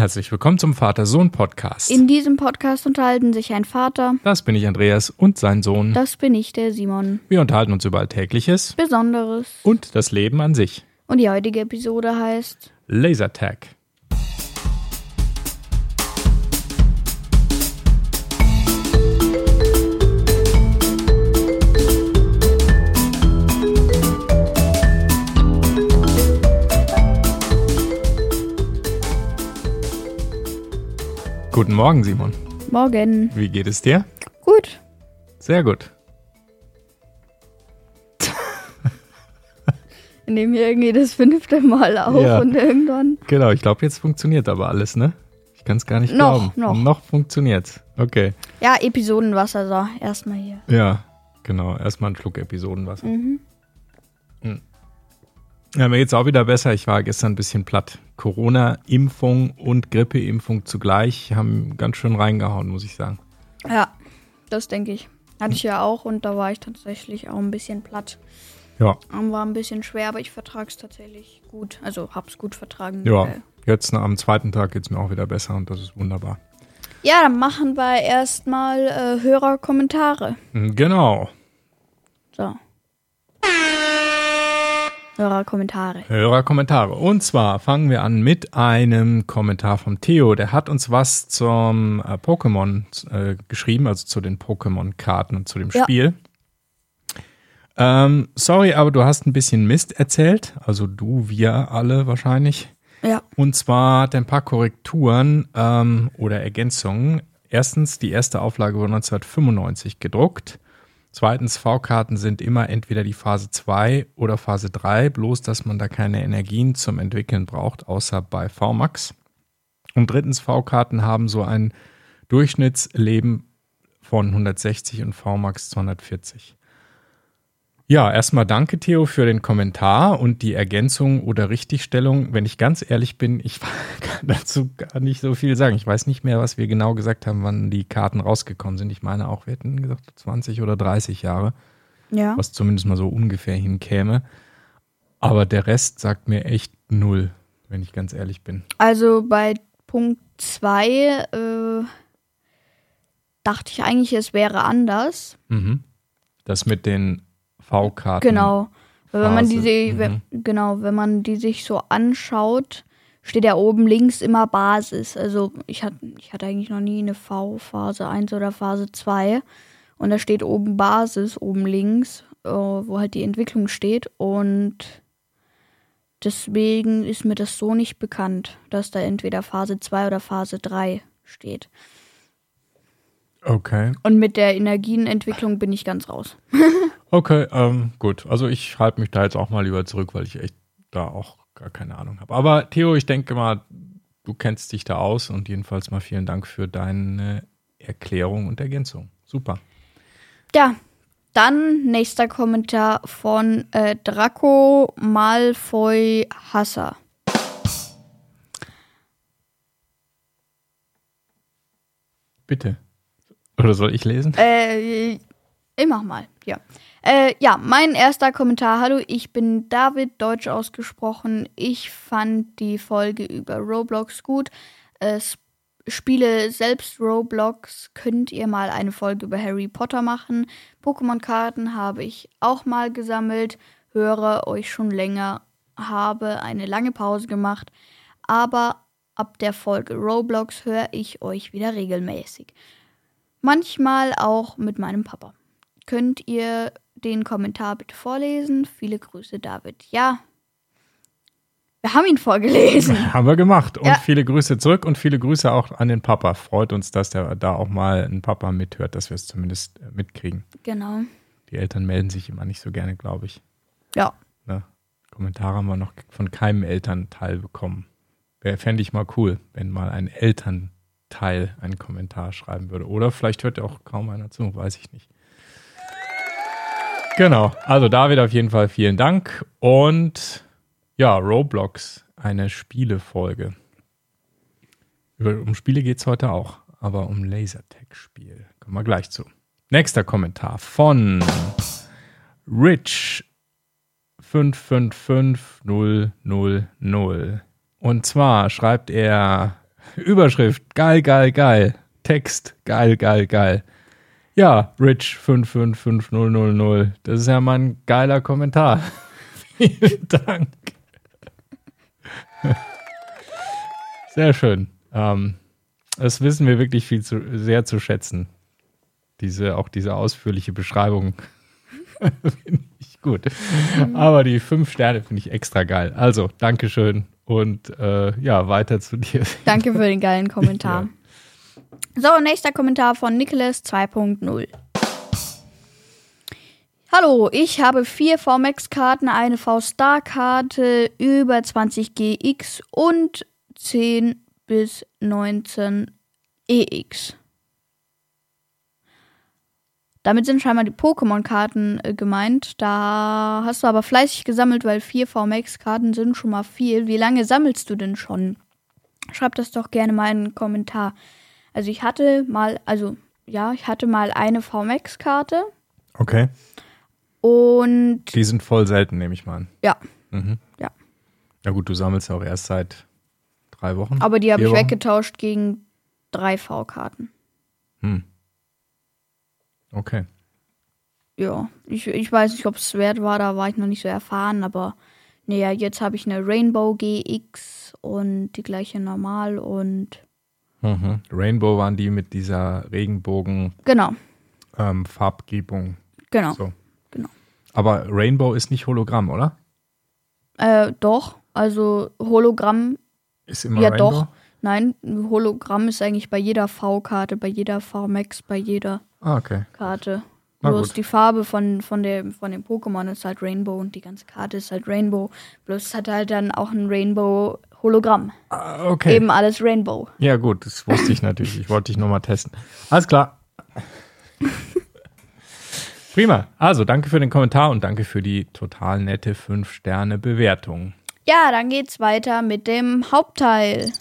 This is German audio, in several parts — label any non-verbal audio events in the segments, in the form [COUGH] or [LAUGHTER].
herzlich willkommen zum Vater-Sohn-Podcast. In diesem Podcast unterhalten sich ein Vater, Das bin ich Andreas und sein Sohn. das bin ich, der Simon. Wir unterhalten uns über Alltägliches Besonderes. und das Leben an sich. Und die heutige Episode heißt Lasertag. Guten Morgen, Simon. Morgen. Wie geht es dir? Gut. Sehr gut. [LAUGHS] Wir nehmen hier irgendwie das fünfte Mal auf Ja. und irgendwann. Genau, ich glaube, jetzt funktioniert aber alles, ne? Ich kann es gar nicht Noch, glauben. noch. Noch funktioniert's. Okay. Ja, Episodenwasser, so. Erstmal hier. Ja, genau. Erstmal ein Schluck Episodenwasser. Mhm. Ja, mir geht's auch wieder besser. Ich war gestern ein bisschen platt. Corona-Impfung und Grippeimpfung zugleich haben ganz schön reingehauen, muss ich sagen. Ja, das denke ich. Hatte ich ja auch und da war ich tatsächlich auch ein bisschen platt. Ja, war ein bisschen schwer, aber ich vertrag's tatsächlich gut. Also hab's gut vertragen. ja. Äh, Jetzt am zweiten Tag geht's mir auch wieder besser und das ist wunderbar. Ja, dann machen wir erstmal äh, Hörerkommentare. Hm, Genau. So. Hörerkommentare. Hörerkommentare. Und zwar fangen wir an mit einem Kommentar vom Theo. Der hat uns was zum äh, Pokémon äh, geschrieben, also zu den Pokémon-Karten und zu dem Ja. Spiel. Ähm, sorry, aber du hast ein bisschen Mist erzählt. Also du, wir alle wahrscheinlich. Ja. Und zwar hat er ein paar Korrekturen ähm, oder Ergänzungen. Erstens, die erste Auflage wurde 1995 gedruckt. Zweitens, V-Karten sind immer entweder die Phase 2 oder Phase 3, bloß dass man da keine Energien zum Entwickeln braucht, außer bei VMAX. Und drittens, V-Karten haben so ein Durchschnittsleben von 160 und VMAX 240. Ja, erstmal danke, Theo, für den Kommentar und die Ergänzung oder Richtigstellung. Wenn ich ganz ehrlich bin, ich [LAUGHS] kann dazu gar nicht so viel sagen. Ich weiß nicht mehr, was wir genau gesagt haben, wann die Karten rausgekommen sind. Ich meine auch, wir hätten gesagt 20 oder 30 Jahre, Ja. was zumindest mal so ungefähr hinkäme. Aber der Rest sagt mir echt null, wenn ich ganz ehrlich bin. Also bei Punkt 2 äh, dachte ich eigentlich, es wäre anders. Mhm. Das mit den V-Karten. Genau. Weil wenn man Phase, diese, mhm. wenn, genau, wenn man die sich so anschaut, steht ja oben links immer Basis. Also ich hatte, ich hatte eigentlich noch nie eine V, Phase 1 oder Phase 2. Und da steht oben Basis, oben links, äh, wo halt die Entwicklung steht. Und deswegen ist mir das so nicht bekannt, dass da entweder Phase 2 oder Phase 3 steht. Okay. Und mit der Energienentwicklung bin ich ganz raus. [LAUGHS] Okay, ähm, gut. Also ich halte mich da jetzt auch mal lieber zurück, weil ich echt da auch gar keine Ahnung habe. Aber Theo, ich denke mal, du kennst dich da aus und jedenfalls mal vielen Dank für deine Erklärung und Ergänzung. Super. Ja, dann nächster Kommentar von äh, Draco Malfoy Hasser. Bitte. Oder soll ich lesen? Äh, ich mach mal, ja. Äh, ja, mein erster Kommentar. Hallo, ich bin David, deutsch ausgesprochen. Ich fand die Folge über Roblox gut. Äh, spiele selbst Roblox. Könnt ihr mal eine Folge über Harry Potter machen? Pokémon-Karten habe ich auch mal gesammelt. Höre euch schon länger. Habe eine lange Pause gemacht. Aber ab der Folge Roblox höre ich euch wieder regelmäßig. Manchmal auch mit meinem Papa. Könnt ihr den Kommentar bitte vorlesen? Viele Grüße, David. Ja. Wir haben ihn vorgelesen. [LAUGHS] Haben wir gemacht. Und Ja. viele Grüße zurück und viele Grüße auch an den Papa. Freut uns, dass der da auch mal ein Papa mithört, dass wir es zumindest äh, mitkriegen. Genau. Die Eltern melden sich immer nicht so gerne, glaube ich. Ja. Ne? Kommentare haben wir noch von keinem Elternteil bekommen. Wäre fände ich mal cool, wenn mal ein Elternteil einen Kommentar schreiben würde. Oder vielleicht hört ja auch kaum einer zu, weiß ich nicht. Genau, also David auf jeden Fall vielen Dank. Und ja, Roblox, eine Spielefolge. Um Spiele geht es heute auch, aber um Lasertag-Spiel. Kommen wir gleich zu. Nächster Kommentar von Rich 555000. Und zwar schreibt er, Überschrift, geil, geil, geil. Text, geil, geil, geil. Ja, Rich 555000. Das ist ja mal ein geiler Kommentar. [LAUGHS] Vielen Dank. [LAUGHS] Sehr schön. Ähm, das wissen wir wirklich viel zu, sehr zu schätzen. Diese, auch diese ausführliche Beschreibung [LAUGHS] finde ich gut. Aber die fünf Sterne finde ich extra geil. Also, Dankeschön und äh, ja, weiter zu dir. Danke für den geilen [LAUGHS] Kommentar. Ja. So, nächster Kommentar von Nicholas 2.0. Hallo, ich habe vier VMAX-Karten, eine V-Star-Karte, über 20 GX und 10 bis 19 EX. Damit sind scheinbar die Pokémon-Karten äh, gemeint. Da hast du aber fleißig gesammelt, weil vier VMAX-Karten sind schon mal viel. Wie lange sammelst du denn schon? Schreib das doch gerne mal in einen Kommentar. Also ich hatte mal, also ja, ich hatte mal eine VMAX-Karte. Okay. Und. Die sind voll selten, nehme ich mal an. Ja. Mhm. Ja. Ja gut, du sammelst ja auch erst seit drei Wochen. Aber die habe ich Wochen? weggetauscht gegen drei V-Karten. Hm. Okay. Ja, ich, ich weiß nicht, ob es wert war, da war ich noch nicht so erfahren, aber naja, jetzt habe ich eine Rainbow GX und die gleiche normal und. Mhm. Rainbow waren die mit dieser Regenbogen Genau. ähm, Farbgebung. Genau. So. Genau. Aber Rainbow ist nicht Hologramm, oder? Äh, doch. Also Hologramm, Ist immer ja Rainbow? doch. Nein, Hologramm ist eigentlich bei jeder V-Karte, bei jeder V-Max, bei jeder Ah, okay. Karte. Na Bloß gut. die Farbe von, von, dem, von dem Pokémon ist halt Rainbow und die ganze Karte ist halt Rainbow. Bloß hat halt dann auch ein Rainbow-Hologramm. Ah, okay. Eben alles Rainbow. Ja, gut, das wusste ich natürlich. Ich wollte dich nochmal testen. Alles klar. [LAUGHS] Prima. Also, danke für den Kommentar und danke für die total nette 5-Sterne-Bewertung. Ja, dann geht's weiter mit dem Hauptteil.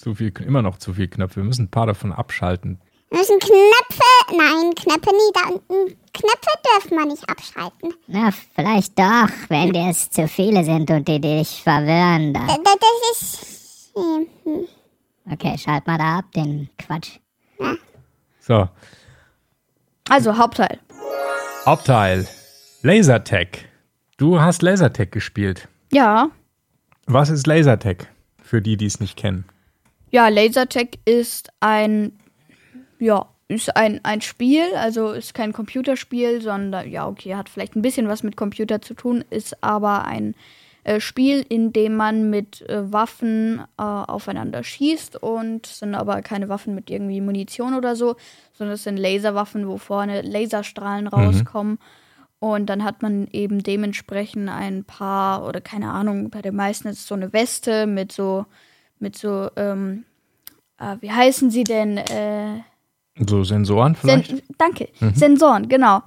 Zu viel, immer noch zu viel Knöpfe. Wir müssen ein paar davon abschalten. Wir müssen Knöpfe, nein, Knöpfe nie, da unten. Knöpfe dürfen wir nicht abschalten. Na, vielleicht doch, wenn dir es zu viele sind und die dich verwirren. Da, Dann. da, das ist. hm, hm. Okay, schalt mal da ab, den Quatsch. So, Also Hauptteil. Hauptteil. Lasertag. Du hast Lasertag gespielt. Ja, Was ist Lasertag? Für die, die es nicht kennen. Ja, Lasertag ist ein, ja, ist ein, ein Spiel, also ist kein Computerspiel, sondern, ja, okay, hat vielleicht ein bisschen was mit Computer zu tun, ist aber ein äh, Spiel, in dem man mit äh, Waffen äh, aufeinander schießt und sind aber keine Waffen mit irgendwie Munition oder so, sondern es sind Laserwaffen, wo vorne Laserstrahlen rauskommen. Und dann hat man eben dementsprechend ein paar, oder keine Ahnung, bei den meisten ist es so eine Weste mit so, mit so, ähm, äh, wie heißen sie denn? Äh, So Sensoren vielleicht? Sen danke, Sensoren, genau.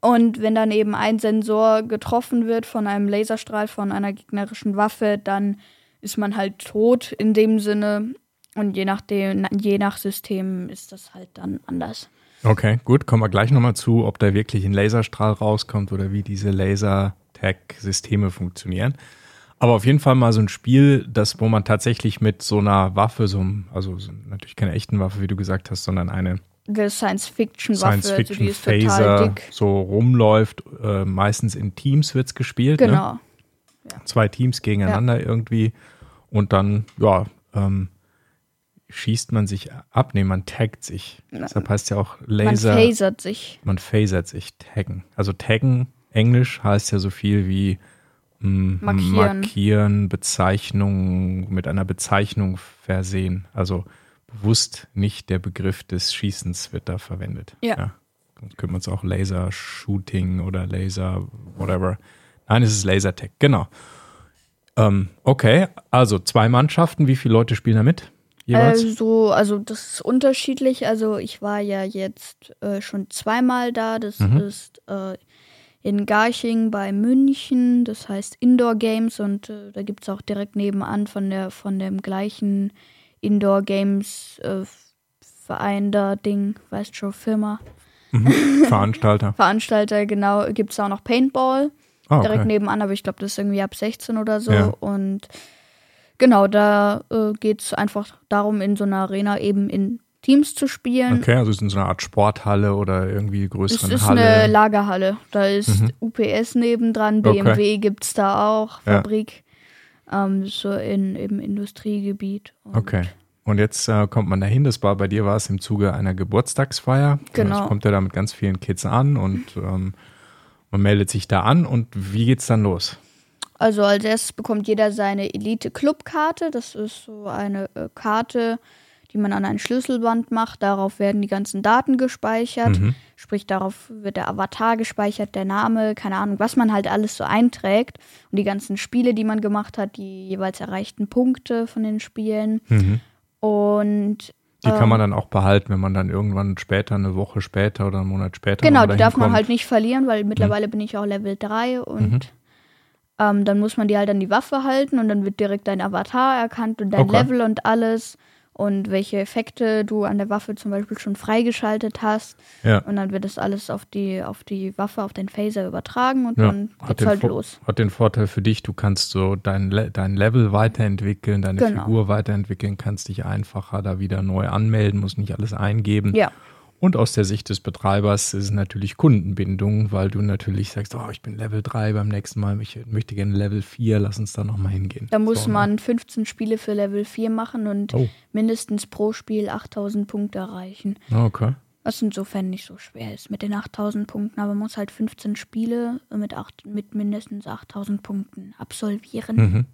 Und wenn dann eben ein Sensor getroffen wird von einem Laserstrahl von einer gegnerischen Waffe, dann ist man halt tot in dem Sinne. Und je nachdem, je nach System ist das halt dann anders. Okay, gut, kommen wir gleich nochmal zu, ob da wirklich ein Laserstrahl rauskommt oder wie diese Laser-Tag-Systeme funktionieren. Aber auf jeden Fall mal so ein Spiel, das, wo man tatsächlich mit so einer Waffe, so einem, also so, natürlich keine echten Waffe, wie du gesagt hast, sondern eine Science-Fiction-Waffe, also die ist total Science-Fiction-Phaser dick. so rumläuft. Äh, meistens in Teams wird's gespielt. Ne? Genau. Zwei Teams gegeneinander irgendwie. Und dann, ja, ähm, schießt man sich ab. Nee, man taggt sich. Deshalb heißt ja auch Man Laser. phasert sich. Man phasert sich, taggen. Also taggen, Englisch heißt ja so viel wie Markieren. markieren, Bezeichnung, mit einer Bezeichnung versehen. Also bewusst nicht der Begriff des Schießens wird da verwendet. Ja. Sonst könnte man es auch Laser-Shooting oder Laser, whatever. Nein, es ist Lasertag, genau. Ähm, okay, also zwei Mannschaften. Wie viele Leute spielen da mit? Jeweils? Also, also das ist unterschiedlich. Also ich war ja jetzt äh, schon zweimal da. Das Mhm. ist äh, in Garching bei München. Das heißt Indoor Games und äh, da gibt es auch direkt nebenan von der von dem gleichen Indoor Games äh, Verein da Ding, weißt schon, Firma. Veranstalter. [LAUGHS] Veranstalter, genau, gibt es auch noch Paintball. Ah, okay. direkt nebenan, aber ich glaube, das ist irgendwie ab 16 oder so. Ja. Und genau, da äh, geht es einfach darum, in so einer Arena eben in Teams zu spielen. Okay, also es ist in so einer Art Sporthalle oder irgendwie Es größeren ist Halle. eine Lagerhalle. Da ist Mhm. UPS nebendran, Okay. BMW gibt es da auch, Ja. Fabrik. Ähm, so in, im Industriegebiet. Und Okay. Und jetzt äh, kommt man dahin. Das war bei dir war es im Zuge einer Geburtstagsfeier. Genau. Also kommt er da mit ganz vielen Kids an und ähm, man meldet sich da an. Und wie geht's dann los? Also als erstes bekommt jeder seine Elite-Club-Karte. Das ist so eine äh, Karte, die man an ein Schlüsselband macht. Darauf werden die ganzen Daten gespeichert. Mhm. Sprich, darauf wird der Avatar gespeichert, der Name, keine Ahnung, was man halt alles so einträgt. Und die ganzen Spiele, die man gemacht hat, die jeweils erreichten Punkte von den Spielen. Mhm. Und Die kann ähm, man dann auch behalten, wenn man dann irgendwann später, eine Woche später oder einen Monat später Genau, die darf man halt nicht verlieren, weil mittlerweile bin ich auch Level 3 und Mhm. ähm, dann muss man die halt an die Waffe halten und dann wird direkt dein Avatar erkannt und dein Okay. Level und alles und welche Effekte du an der Waffe zum Beispiel schon freigeschaltet hast. Ja. Und dann wird das alles auf die, auf die Waffe, auf den Phaser übertragen und Ja, dann geht's den, halt Vor- los. hat den Vorteil für dich, du kannst so dein, Le dein Level weiterentwickeln, deine Genau. Figur weiterentwickeln, kannst dich einfacher da wieder neu anmelden, musst nicht alles eingeben. Ja, Und aus der Sicht des Betreibers ist es natürlich Kundenbindung, weil du natürlich sagst, oh, ich bin Level 3 beim nächsten Mal, ich möchte gerne Level 4, lass uns da nochmal hingehen. da muss So, ne? man 15 Spiele für Level 4 machen und Oh. mindestens pro Spiel 8000 Punkte erreichen. Okay. Was insofern nicht so schwer ist mit den 8000 Punkten, aber man muss halt 15 Spiele mit, acht, mit mindestens 8000 Punkten absolvieren. Mhm.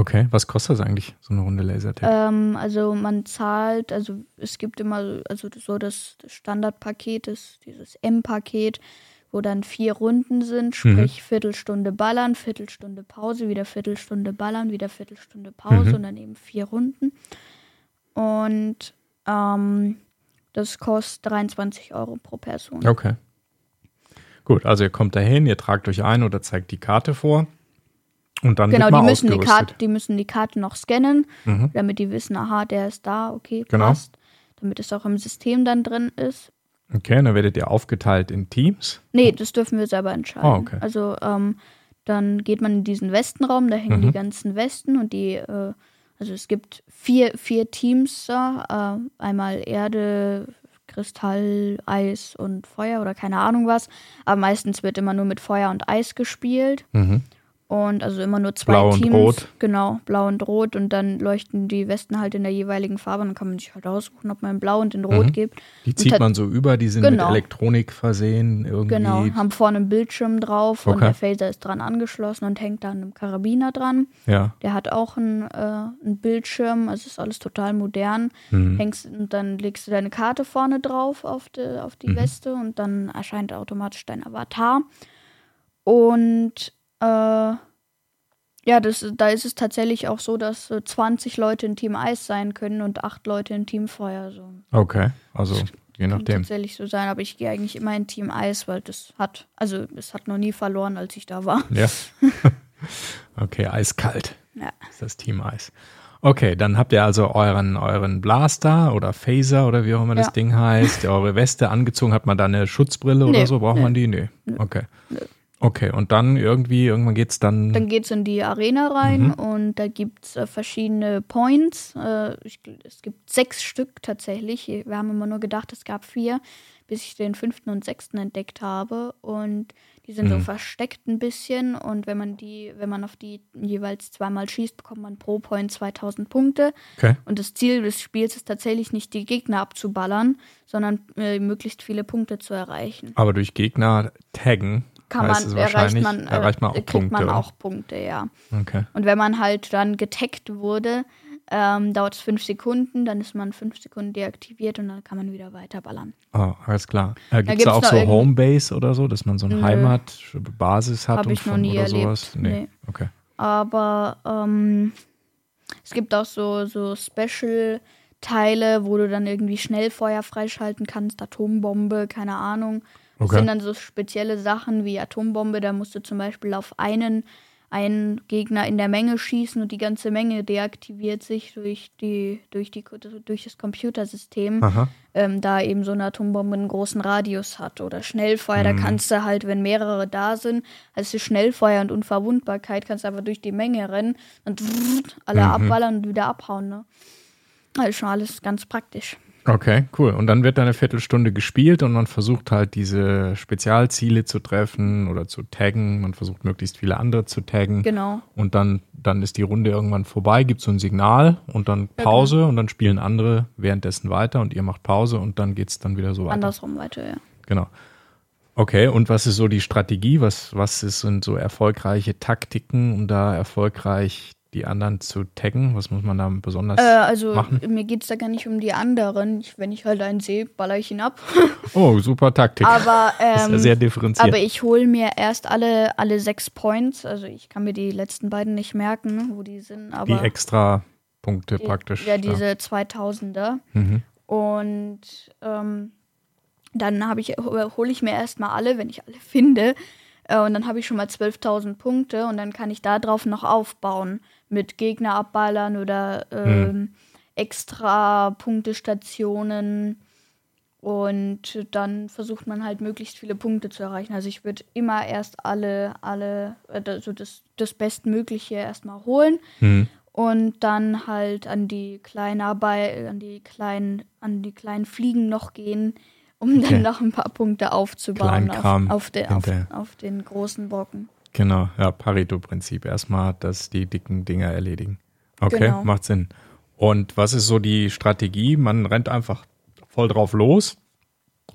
Okay, was kostet das eigentlich, so eine Runde Lasertag? Ähm, also man zahlt, also es gibt immer, also so das, das Standardpaket ist dieses M-Paket, wo dann vier Runden sind, sprich Viertelstunde ballern, Viertelstunde Pause, wieder Viertelstunde ballern, wieder Viertelstunde Pause Mhm. und dann eben vier Runden. Und ähm, das kostet 23 Euro pro Person. Okay. Gut, also ihr kommt dahin, ihr tragt euch ein oder zeigt die Karte vor. Und dann Genau, die müssen die. Karte, die müssen die Karte noch scannen, Mhm. damit die wissen, aha, der ist da, okay, Genau. passt. Damit es auch im System dann drin ist. Okay, dann werdet ihr aufgeteilt in Teams. Nee, das dürfen wir selber entscheiden. Ah, okay. Also ähm, dann geht man in diesen Westenraum, da hängen Mhm. die ganzen Westen und die, äh, also es gibt vier, vier Teams da, äh, einmal Erde, Kristall, Eis und Feuer oder keine Ahnung was. Aber meistens wird immer nur mit Feuer und Eis gespielt. Mhm. Und also immer nur zwei Blau und Teams. Rot. Genau, blau und rot. Und dann leuchten die Westen halt in der jeweiligen Farbe. Und dann kann man sich halt aussuchen, ob man in blau und in rot Mhm. gibt. Die Und zieht man so über, die sind Genau. mit Elektronik versehen. Irgendwie. Genau, haben vorne einen Bildschirm drauf und Okay. der Phaser ist dran angeschlossen und hängt da an einem Karabiner dran. Ja. Der hat auch einen, äh, einen Bildschirm, also ist alles total modern. Mhm. Hängst und dann legst du deine Karte vorne drauf auf die, auf die Mhm. Weste und dann erscheint automatisch dein Avatar. Und äh, ja, das, da ist es tatsächlich auch so, dass äh, 20 Leute in Team Eis sein können und 8 Leute in Team Feuer. So. Okay, also je Kann nachdem. tatsächlich so sein, aber ich gehe eigentlich immer in Team Eis, weil das hat, also es hat noch nie verloren, als ich da war. Ja. [LAUGHS] okay, eiskalt. Ja. ist das Team Eis. Okay, dann habt ihr also euren, euren Blaster oder Phaser oder wie auch immer das Ja. Ding heißt, eure Weste angezogen. Hat man da eine Schutzbrille oder Nee, so? Braucht nee, man die? Nee. Okay. Okay, und dann irgendwie, irgendwann geht's dann. Dann geht es in die Arena rein Mhm. und da gibt es äh, verschiedene Points. Äh, ich, es gibt sechs Stück tatsächlich. Wir haben immer nur gedacht, es gab vier, bis ich den fünften und sechsten entdeckt habe. Und die sind so Mhm. versteckt ein bisschen. Und wenn man die, wenn man auf die jeweils zweimal schießt, bekommt man pro Point 2000 Punkte. okay. Und das Ziel des Spiels ist tatsächlich nicht, die Gegner abzuballern, sondern äh, möglichst viele Punkte zu erreichen. Aber durch Gegner taggen Kann man, erreicht man, äh, erreicht man auch kriegt Punkte. man oder? auch Punkte, ja. Okay. Und wenn man halt dann getaggt wurde, ähm, dauert es fünf Sekunden, dann ist man fünf Sekunden deaktiviert und dann kann man wieder weiterballern. Oh, alles klar. Äh, Gibt es gibt's da auch so Homebase oder so, dass man so eine Nö. Heimatbasis hat Hab und ich noch nie oder erlebt. sowas? Nee. Nee. Okay. Aber ähm, es gibt auch so, so Special-Teile, wo du dann irgendwie Schnellfeuer freischalten kannst, Atombombe, keine Ahnung. Das Okay. sind dann so spezielle Sachen wie Atombombe, da musst du zum Beispiel auf einen, einen Gegner in der Menge schießen und die ganze Menge deaktiviert sich durch, die, durch, die, durch das Computersystem, ähm, da eben so eine Atombombe einen großen Radius hat. Oder Schnellfeuer, Mhm. da kannst du halt, wenn mehrere da sind, du Schnellfeuer und Unverwundbarkeit, kannst aber durch die Menge rennen und alle Mhm. abballern und wieder abhauen. Ne? Also schon alles ganz praktisch. Okay, cool. Und dann wird da eine Viertelstunde gespielt und man versucht halt diese Spezialziele zu treffen oder zu taggen. Man versucht möglichst viele andere zu taggen. Genau. Und dann, dann ist die Runde irgendwann vorbei, gibt so ein Signal und dann Pause und dann spielen andere währenddessen weiter und ihr macht Pause und dann geht's dann wieder so weiter. Andersrum weiter, ja. Genau. Okay, und was ist so die Strategie? Was, was sind so erfolgreiche Taktiken, um da erfolgreich die anderen zu taggen? Was muss man da besonders Äh, also machen? mir geht es da gar nicht um die anderen. Ich, wenn ich halt einen sehe, baller ich ihn ab. [LAUGHS] Oh, super Taktik. aber [LAUGHS] ist ja ähm, sehr differenziert. aber ich hole mir erst alle, alle sechs Points. Also ich kann mir die letzten beiden nicht merken, wo die sind. die extra Punkte die- praktisch. Ja, diese 2000er. Mhm. Und ähm, dann habe ich, hole ich mir erstmal alle, wenn ich alle finde. Äh, und dann habe ich schon mal 12.000 Punkte und dann kann ich da drauf noch aufbauen mit Gegner abballern oder ähm, extra Punktestationen. Und dann versucht man halt möglichst viele Punkte zu erreichen. Also ich würde immer erst alle, alle, also das, das Bestmögliche erstmal holen Mhm. und dann halt an die kleinen Arbeit, an die kleinen, an die kleinen Fliegen noch gehen, um Okay. dann noch ein paar Punkte aufzubauen auf, auf, den, auf, auf den großen Brocken. Genau, ja, Pareto-Prinzip. Erstmal das die dicken Dinger erledigen. Okay, Genau. macht Sinn. Und was ist so die Strategie? Man rennt einfach voll drauf los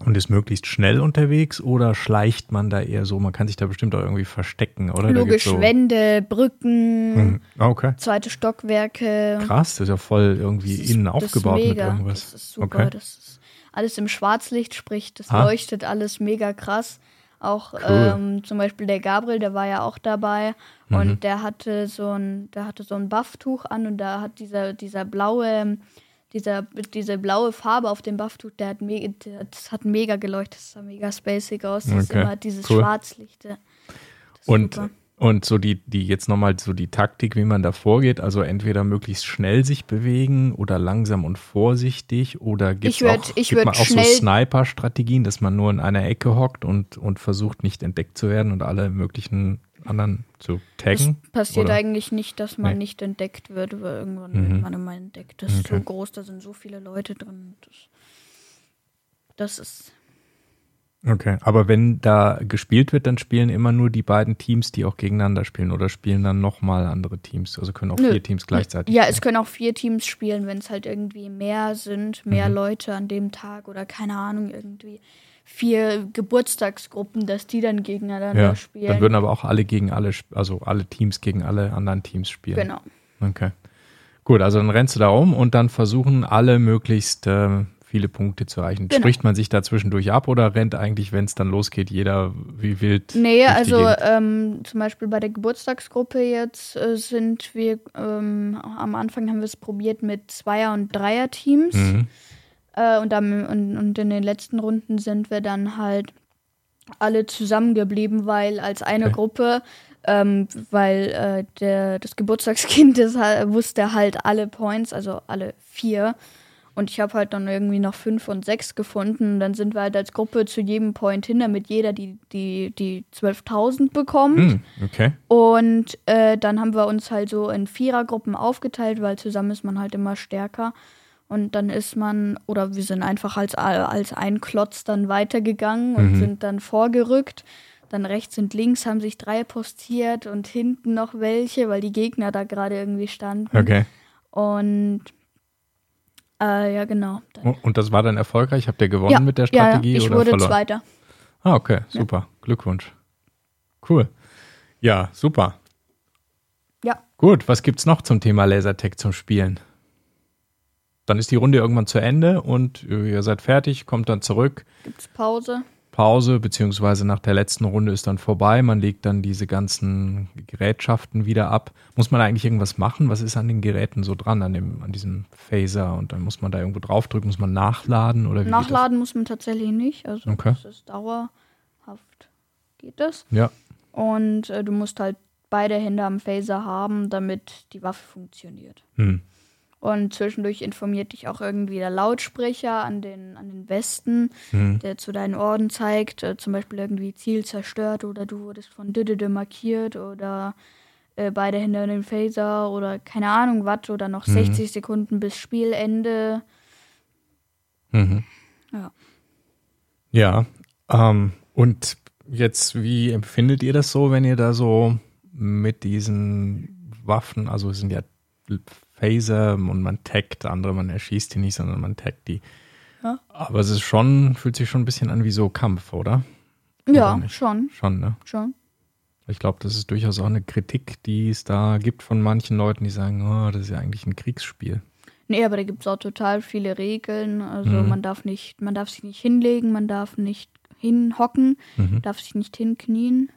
und ist möglichst schnell unterwegs oder schleicht man da eher so? Man kann sich da bestimmt auch irgendwie verstecken, oder? Logisch, so, Wände, Brücken, Hm, Okay. zweite Stockwerke. Krass, das ist ja voll irgendwie ist- innen aufgebaut mit irgendwas. Das ist super. Okay. Das ist alles im Schwarzlicht, sprich, das Ah. leuchtet alles mega krass. Auch Cool. ähm, zum Beispiel der Gabriel, der war ja auch dabei Mhm. und der hatte so ein, der hatte so ein Bufftuch an und da hat dieser, dieser blaue, dieser, diese blaue Farbe auf dem Bufftuch, der hat mega, das hat mega geleuchtet, das sah mega spacig aus. Das ist Okay, immer dieses cool. Schwarzlicht. ist Und, super. Und so die, die jetzt nochmal so die Taktik, wie man da vorgeht, also entweder möglichst schnell sich bewegen oder langsam und vorsichtig oder gibt würd- auch, ich gibt man auch so Sniper-Strategien, dass man nur in einer Ecke hockt und, und versucht nicht entdeckt zu werden und alle möglichen anderen zu Das taggen? passiert oder? eigentlich nicht, dass man Nee. nicht entdeckt wird, weil irgendwann Mhm. wird man immer entdeckt. Das ist so Okay. groß, da sind so viele Leute drin. Das, das ist. Okay, aber wenn da gespielt wird, dann spielen immer nur die beiden Teams, die auch gegeneinander spielen oder spielen dann nochmal andere Teams? Also können auch Nö. vier Teams gleichzeitig Ja, spielen? es können auch vier Teams spielen, wenn es halt irgendwie mehr sind, mehr Mhm. Leute an dem Tag oder keine Ahnung, irgendwie vier Geburtstagsgruppen, dass die dann gegeneinander Ja, spielen. dann würden aber auch alle gegen alle, also alle Teams gegen alle anderen Teams spielen. genau. Okay. Gut, also dann rennst du da rum und dann versuchen alle möglichst ähm, viele Punkte zu erreichen. Genau. Spricht man sich da zwischendurch ab oder rennt eigentlich, wenn es dann losgeht, jeder wie wild? Nee, also ähm, zum Beispiel bei der Geburtstagsgruppe jetzt äh, sind wir, ähm, am Anfang haben wir es probiert mit Zweier- und Dreier-Teams. Mhm. Äh, und, und, und in den letzten Runden sind wir dann halt alle zusammengeblieben, weil als eine Okay. Gruppe, ähm, weil äh, der, das Geburtstagskind das, wusste halt alle Points, also alle vier. Und ich habe halt dann irgendwie noch fünf und sechs gefunden. Und dann sind wir halt als Gruppe zu jedem Point hin, damit jeder die, die, die 12.000 bekommt. Mhm, Okay. Und äh, dann haben wir uns halt so in Vierergruppen aufgeteilt, weil zusammen ist man halt immer stärker. Und dann ist man, oder wir sind einfach als, als ein Klotz dann weitergegangen und Mhm. sind dann vorgerückt. Dann rechts und links haben sich drei postiert und hinten noch welche, weil die Gegner da gerade irgendwie standen. Okay. Und äh, ja, genau. Und- das war dann erfolgreich? Habt ihr gewonnen ja, mit der ja, Strategie ja, ich oder wurde verloren? Zweiter. Ah, okay, super. Glückwunsch. Cool. Ja, super. Ja. Gut, was gibt's noch zum Thema Lasertag zum Spielen? Dann ist die Runde irgendwann zu Ende und ihr seid fertig, kommt dann zurück. Gibt's Pause? Pause, beziehungsweise nach der letzten Runde ist dann vorbei. Man legt dann diese ganzen Gerätschaften wieder ab. Muss man eigentlich irgendwas machen? Was ist an den Geräten so dran, an, dem, an diesem Phaser? Und dann muss man da irgendwo draufdrücken, muss man nachladen oder wie Nachladen muss man tatsächlich nicht. Also Okay. das ist dauerhaft geht das. Ja. Und äh, du musst halt beide Hände am Phaser haben, damit die Waffe funktioniert. Hm. Und zwischendurch informiert dich auch irgendwie der Lautsprecher an den, an den Westen, Hm. der zu deinen Orden zeigt, äh, zum Beispiel irgendwie Ziel zerstört oder du wurdest von Didede markiert oder äh, beide Hände an den Phaser oder keine Ahnung was oder noch 60 Sekunden bis Spielende. Mhm. Ja. Ja, ähm, und jetzt, wie empfindet ihr das so, wenn ihr da so mit diesen Waffen, also es sind ja Phaser und man taggt andere, man erschießt die nicht, sondern man taggt die. Ja. Aber es ist schon, fühlt sich schon ein bisschen an wie so Kampf, oder? Ja, nicht? schon, Schon, ne? schon. Ich glaube, das ist durchaus auch eine Kritik, die es da gibt von manchen Leuten, die sagen, oh, das ist ja eigentlich ein Kriegsspiel. Nee, aber da gibt es auch total viele Regeln. Also Mhm. man darf nicht, man darf sich nicht hinlegen, man darf nicht hinhocken, Mhm. darf sich nicht hinknien,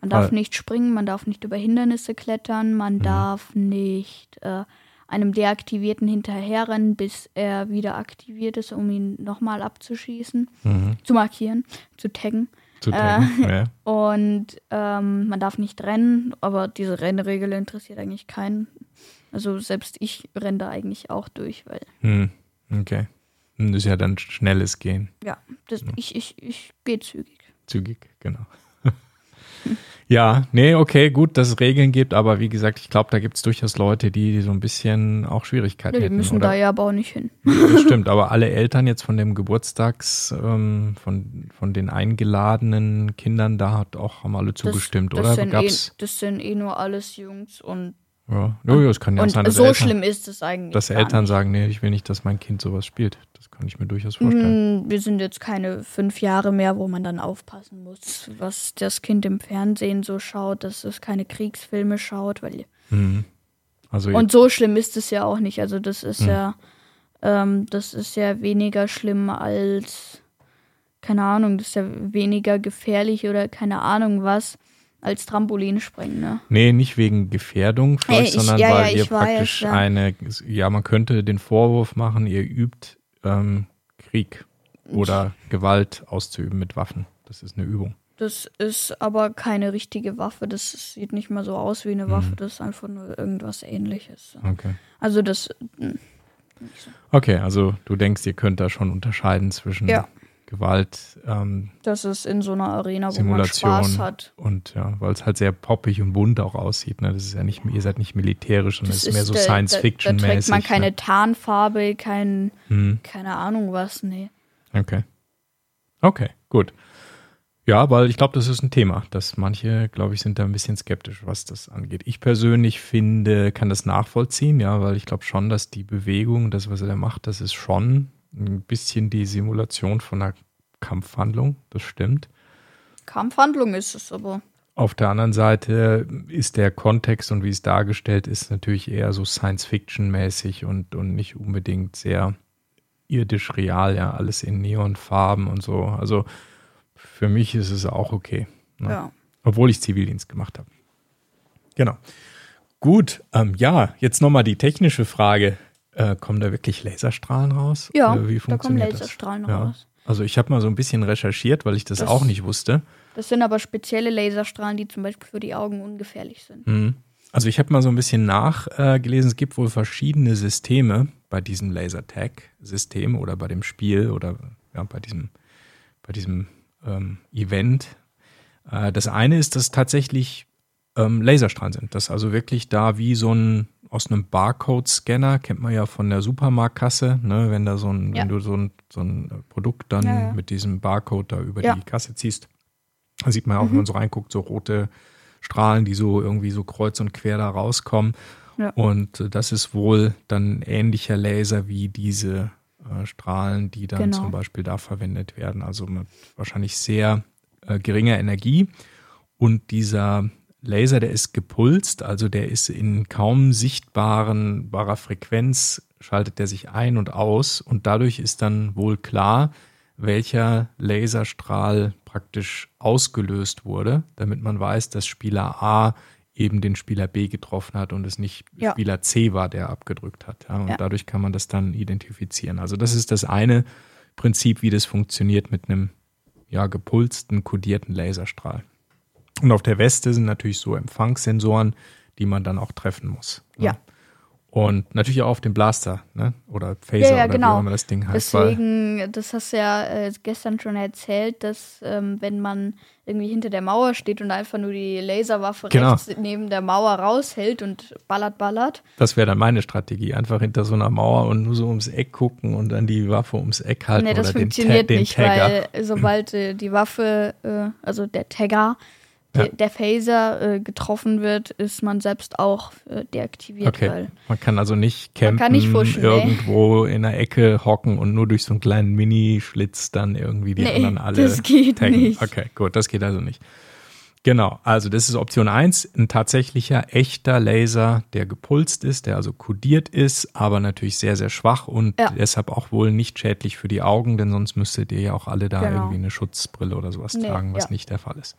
man darf Ah. nicht springen, man darf nicht über Hindernisse klettern, man Mhm. darf nicht äh, einem Deaktivierten hinterherrennen, bis er wieder aktiviert ist, um ihn nochmal abzuschießen, Mhm. zu markieren, zu taggen. Zu taggen, ja. [LAUGHS] Und ähm, man darf nicht rennen, aber diese Rennregel interessiert eigentlich keinen. Also selbst ich renne da eigentlich auch durch, weil Hm. Okay. Hm, Das ist ja dann schnelles Gehen. ja, das, ich, ich, ich gehe zügig. Zügig, genau. [LAUGHS] ja, nee, okay, gut, dass es Regeln gibt, aber wie gesagt, ich glaube, da gibt es durchaus Leute, die, die so ein bisschen auch Schwierigkeiten die hätten. müssen oder? da ja aber auch nicht hin. Das stimmt, aber alle Eltern jetzt von dem Geburtstags, ähm, von, von den eingeladenen Kindern, da hat auch, haben alle zugestimmt, das oder? Sind eh, das sind eh nur alles Jungs und, ja, ja, es kann ja und sein, dass so Eltern, schlimm ist es eigentlich. dass Eltern nicht. sagen, nee, ich will nicht, dass mein Kind sowas spielt. Das kann ich mir durchaus vorstellen. Mm, Wir sind jetzt keine fünf Jahre mehr, wo man dann aufpassen muss, was das Kind im Fernsehen so schaut, dass es keine Kriegsfilme schaut, weil Mhm. Also Und so schlimm ist es ja auch nicht. Also das ist Hm. ja, ähm, das ist ja weniger schlimm als, keine Ahnung, das ist ja weniger gefährlich oder keine Ahnung was, als Trampolinspringen, ne? Nee, nicht wegen Gefährdung vielleicht, ich- sondern ja, ja, weil ihr ich weiß, praktisch ja. eine, ja, man könnte den Vorwurf machen, ihr übt ähm, Krieg oder Gewalt auszuüben mit Waffen. Das ist eine Übung. Das ist aber keine richtige Waffe. Das sieht nicht mal so aus wie eine Hm. Waffe. Das ist einfach nur irgendwas ähnliches. Okay. Also das, Okay, also du denkst, ihr könnt da schon unterscheiden zwischen Ja. Gewalt ähm, das ist in so einer Arena, wo Simulation man Spaß hat. und ja, weil es halt sehr poppig und bunt auch aussieht. Ne? Das ist ja nicht, ihr seid nicht militärisch, sondern es Das ist mehr so da- Da, da Science-Fiction-mäßig. trägt man keine ne? Tarnfarbe, kein, Hm. keine Ahnung was, nee. Okay. Okay, gut. Ja, weil ich glaube, das ist ein Thema, dass manche, glaube ich, sind da ein bisschen skeptisch, was das angeht. Ich persönlich finde, kann das nachvollziehen, ja, weil ich glaube schon, dass die Bewegung, das, was er da macht, das ist schon ein bisschen die Simulation von einer Kampfhandlung, das stimmt. Kampfhandlung ist es aber. Auf der anderen Seite ist der Kontext und wie es dargestellt ist, natürlich eher so Science-Fiction-mäßig und, und nicht unbedingt sehr irdisch real, ja, alles in Neonfarben und so. Also für mich ist es auch okay. Ne? Ja. Obwohl ich Zivildienst gemacht habe. Genau. Gut, ähm, ja, jetzt nochmal die technische Frage. Äh, kommen da wirklich Laserstrahlen raus? Ja, wie da kommen funktioniert Laserstrahlen das? Ja. raus. Also ich habe mal so ein bisschen recherchiert, weil ich das, Das- auch nicht wusste. Das sind aber spezielle Laserstrahlen, die zum Beispiel für die Augen ungefährlich sind. Mhm. Also ich habe mal so ein bisschen nachgelesen, es gibt wohl verschiedene Systeme bei diesem Laser-Tag-System oder bei dem Spiel oder ja, bei diesem, bei diesem ähm, Event. Äh, das eine ist, dass tatsächlich ähm, Laserstrahlen sind. Das also wirklich da wie so ein aus einem Barcode-Scanner, kennt man ja von der Supermarktkasse, ne, wenn da so ein, Ja. wenn du so ein, so ein Produkt dann Ja, ja. mit diesem Barcode da über die Kasse ziehst. Da sieht man ja auch, wenn man so reinguckt, so rote Strahlen, die so irgendwie so kreuz und quer da rauskommen. Und äh, das ist wohl dann ein ähnlicher Laser wie diese äh, Strahlen, die dann Genau. zum Beispiel da verwendet werden. Also mit wahrscheinlich sehr äh, geringer Energie. Und dieser Laser, der ist gepulst, also der ist in kaum sichtbaren barer Frequenz, schaltet der sich ein und aus. Und dadurch ist dann wohl klar, welcher Laserstrahl praktisch ausgelöst wurde, damit man weiß, dass Spieler A eben den Spieler B getroffen hat und es nicht Ja. Spieler C war, der abgedrückt hat. Ja, und Ja. dadurch kann man das dann identifizieren. Also das ist das eine Prinzip, wie das funktioniert mit einem ja, gepulsten, kodierten Laserstrahl. Und auf der Weste sind natürlich so Empfangssensoren, die man dann auch treffen muss. ne? Ja. Und natürlich auch auf dem Blaster, ne? Oder Phaser Ja, ja, oder genau. wie auch immer das Ding heißt. Deswegen, das hast du ja äh, gestern schon erzählt, dass ähm, wenn man irgendwie hinter der Mauer steht und einfach nur die Laserwaffe Genau. rechts neben der Mauer raushält und ballert, ballert. Das wäre dann meine Strategie. Einfach hinter so einer Mauer und nur so ums Eck gucken und dann die Waffe ums Eck halten nee, das oder den, Ta funktioniert den nicht, Tagger. weil sobald äh, die Waffe, äh, also der Tagger, Ja. der, der Phaser äh, getroffen wird, ist man selbst auch äh, deaktiviert. Okay, Weil, man kann also nicht campen, kann nicht pushen, nee. irgendwo in der Ecke hocken und nur durch so einen kleinen Mini-Schlitz dann irgendwie die Nee, anderen alle das geht taggen. nicht. Okay, gut, das geht also nicht. Genau, also das ist Option 1, ein tatsächlicher, echter Laser, der gepulst ist, der also kodiert ist, aber natürlich sehr, sehr schwach und Ja. deshalb auch wohl nicht schädlich für die Augen, denn sonst müsstet ihr ja auch alle da Genau. irgendwie eine Schutzbrille oder sowas Nee, tragen, was ja. nicht der Fall ist.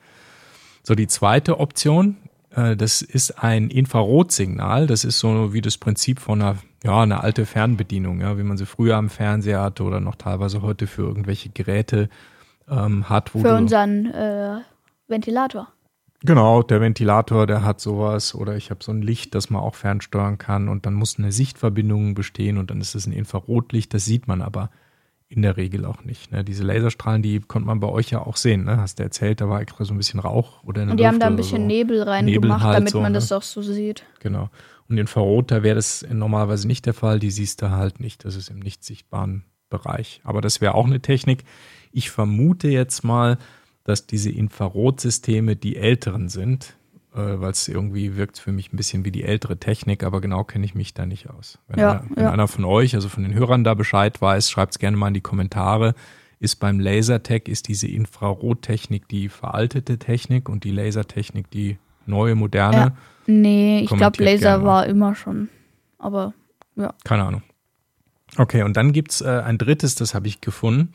So, die zweite Option, äh, das ist ein Infrarotsignal. Das ist so wie das Prinzip von einer, ja, einer alte Fernbedienung, ja, wie man sie früher am Fernseher hatte oder noch teilweise heute für irgendwelche Geräte ähm, hat. Wo für unseren äh, Ventilator. Genau, der Ventilator, der hat sowas oder ich habe so ein Licht, das man auch fernsteuern kann und dann muss eine Sichtverbindung bestehen und dann ist es ein Infrarotlicht, das sieht man aber in der Regel auch nicht. Ne? Diese Laserstrahlen, die konnte man bei euch ja auch sehen, ne? hast du erzählt, da war extra so ein bisschen Rauch oder eine Und die haben da ein Luft bisschen so. Nebel reingemacht, halt damit so, man ne? das auch so sieht. Genau. Und Infrarot, da wäre das normalerweise nicht der Fall, die siehst du halt nicht, das ist im nicht sichtbaren Bereich. Aber das wäre auch eine Technik. Ich vermute jetzt mal, dass diese Infrarotsysteme die älteren sind, weil es irgendwie wirkt für mich ein bisschen wie die ältere Technik, aber genau kenne ich mich da nicht aus. Wenn, Ja, einer, wenn ja. einer von euch, also von den Hörern da Bescheid weiß, schreibt es gerne mal in die Kommentare. Ist beim Lasertech, ist diese Infrarottechnik die veraltete Technik und die Lasertechnik die neue, moderne? Ja. Nee, ich glaube, Laser war immer schon. Aber ja. Keine Ahnung. Okay, und dann gibt es äh, ein drittes, das habe ich gefunden.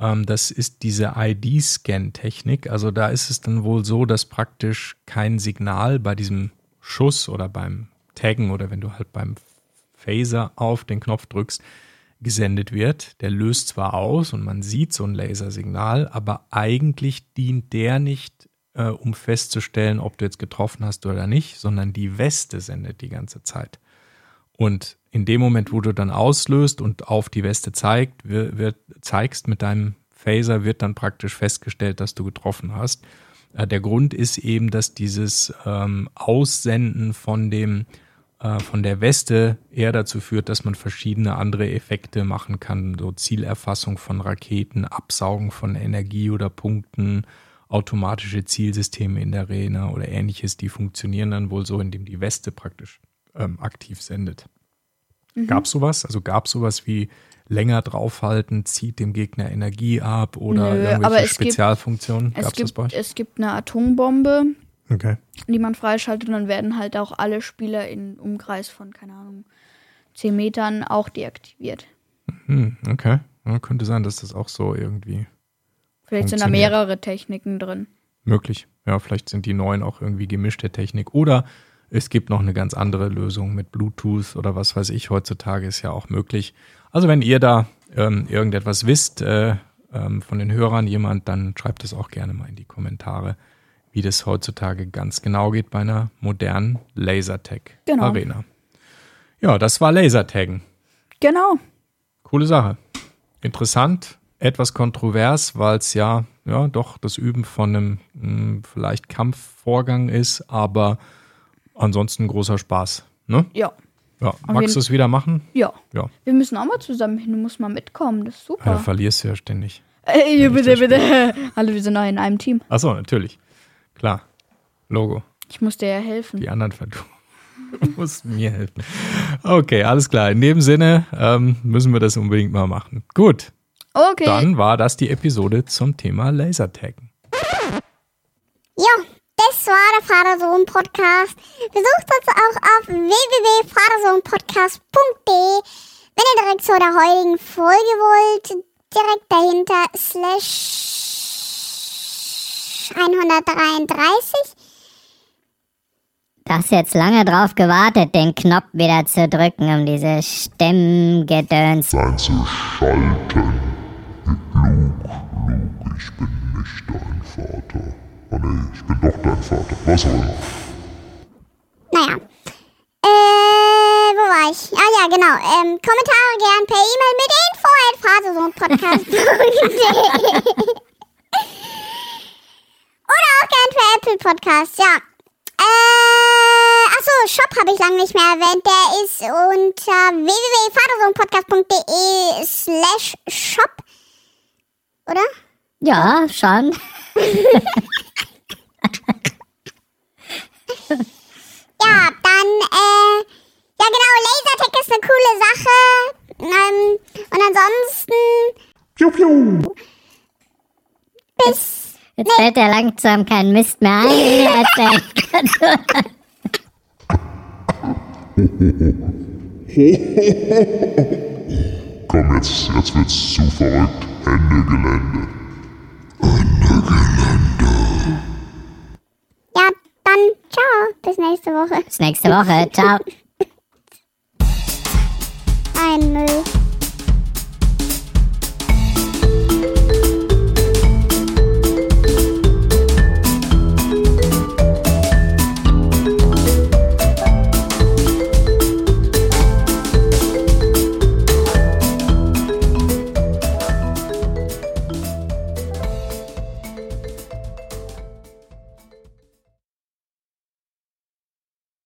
Ähm, das ist diese ID-Scan-Technik. Also da ist es dann wohl so, dass praktisch kein Signal bei diesem Schuss oder beim Taggen oder wenn du halt beim Phaser auf den Knopf drückst, gesendet wird. Der löst zwar aus und man sieht so ein Lasersignal, aber eigentlich dient der nicht, äh, um festzustellen, ob du jetzt getroffen hast oder nicht, sondern die Weste sendet die ganze Zeit. Und in dem Moment, wo du dann auslöst und auf die Weste zeigt, wird, wird, zeigst mit deinem Phaser, wird dann praktisch festgestellt, dass du getroffen hast. Äh, der Grund ist eben, dass dieses ähm, Aussenden von dem äh, von der Weste eher dazu führt, dass man verschiedene andere Effekte machen kann, so Zielerfassung von Raketen, Absaugen von Energie oder Punkten, automatische Zielsysteme in der Arena oder ähnliches, die funktionieren dann wohl so, indem die Weste praktisch ähm, aktiv sendet. Gab sowas? Also gab sowas wie länger draufhalten, zieht dem Gegner Energie ab oder Nö, irgendwelche es gibt- Spezialfunktionen? Es gibt, es gibt eine Atombombe, Okay. die man freischaltet und dann werden halt auch alle Spieler in Umkreis von, keine Ahnung, 10 Metern auch deaktiviert. Hm, okay. Ja, könnte sein, dass das auch so irgendwie Vielleicht sind da mehrere Techniken drin. möglich. Ja, vielleicht sind die neuen auch irgendwie gemischte Technik. Oder es gibt noch eine ganz andere Lösung mit Bluetooth oder was weiß ich. Heutzutage ist ja auch möglich. Also wenn ihr da ähm, irgendetwas wisst äh, ähm, von den Hörern, jemand, dann schreibt es auch gerne mal in die Kommentare, wie das heutzutage ganz genau geht bei einer modernen Lasertag Genau. Arena. Ja, das war Lasertaggen. Genau. Coole Sache. Interessant, etwas kontrovers, weil es ja, ja doch das Üben von einem mh, vielleicht Kampfvorgang ist, aber ansonsten großer Spaß. Ne? Ja. Ja. Magst du es wieder machen? Ja. Ja. Wir müssen auch mal zusammen hin. Du musst mal mitkommen. Das ist ja. super. verlierst du ja ständig. Ey, bitte, bitte. [LAUGHS] Hallo, wir sind noch in einem Team. Achso, natürlich. Klar. Logo. Ich muss dir ja helfen. Die anderen ver- [LAUGHS] Du musst mir helfen. Okay, alles klar. In dem Sinne ähm, müssen wir das unbedingt mal machen. Gut, Okay. dann war das die Episode zum Thema Lasertaggen. Ja, das war der Vater-Sohn-Podcast. Besucht uns auch auf www.vatersohnpodcast.de. Wenn ihr direkt zu der heutigen Folge wollt, direkt dahinter slash 133. Du hast jetzt lange drauf gewartet, den Knopf wieder zu drücken, um diese Stimmgedöns. sein zu schalten. Luke, Luke, ich bin nicht dein Vater. Oh nee, ich bin doch dein Vater. Was auch immer. Naja. Äh, wo war ich? Ah ja, genau. Ähm, Kommentare gern per E-Mail mit info at phrasesohnpodcast.de [LAUGHS] Oder auch gern per Apple Podcast, ja. Äh, achso, Shop habe ich lange nicht mehr erwähnt. Der ist unter www.vatersohnpodcast.de slash shop. Oder? Ja, schon. [LAUGHS] Ja, dann, äh, ja genau, Lasertag ist eine coole Sache. Ähm, und ansonsten, Piu, piu. bis, Jetzt fällt dir langsam kein Mist mehr ein. den er könnte. Komm, jetzt, jetzt wird's zu verrückt. Ende Gelände. ja, dann, ciao, bis nächste Woche. Bis nächste Woche. Ciao. [LAUGHS] Ein Müll.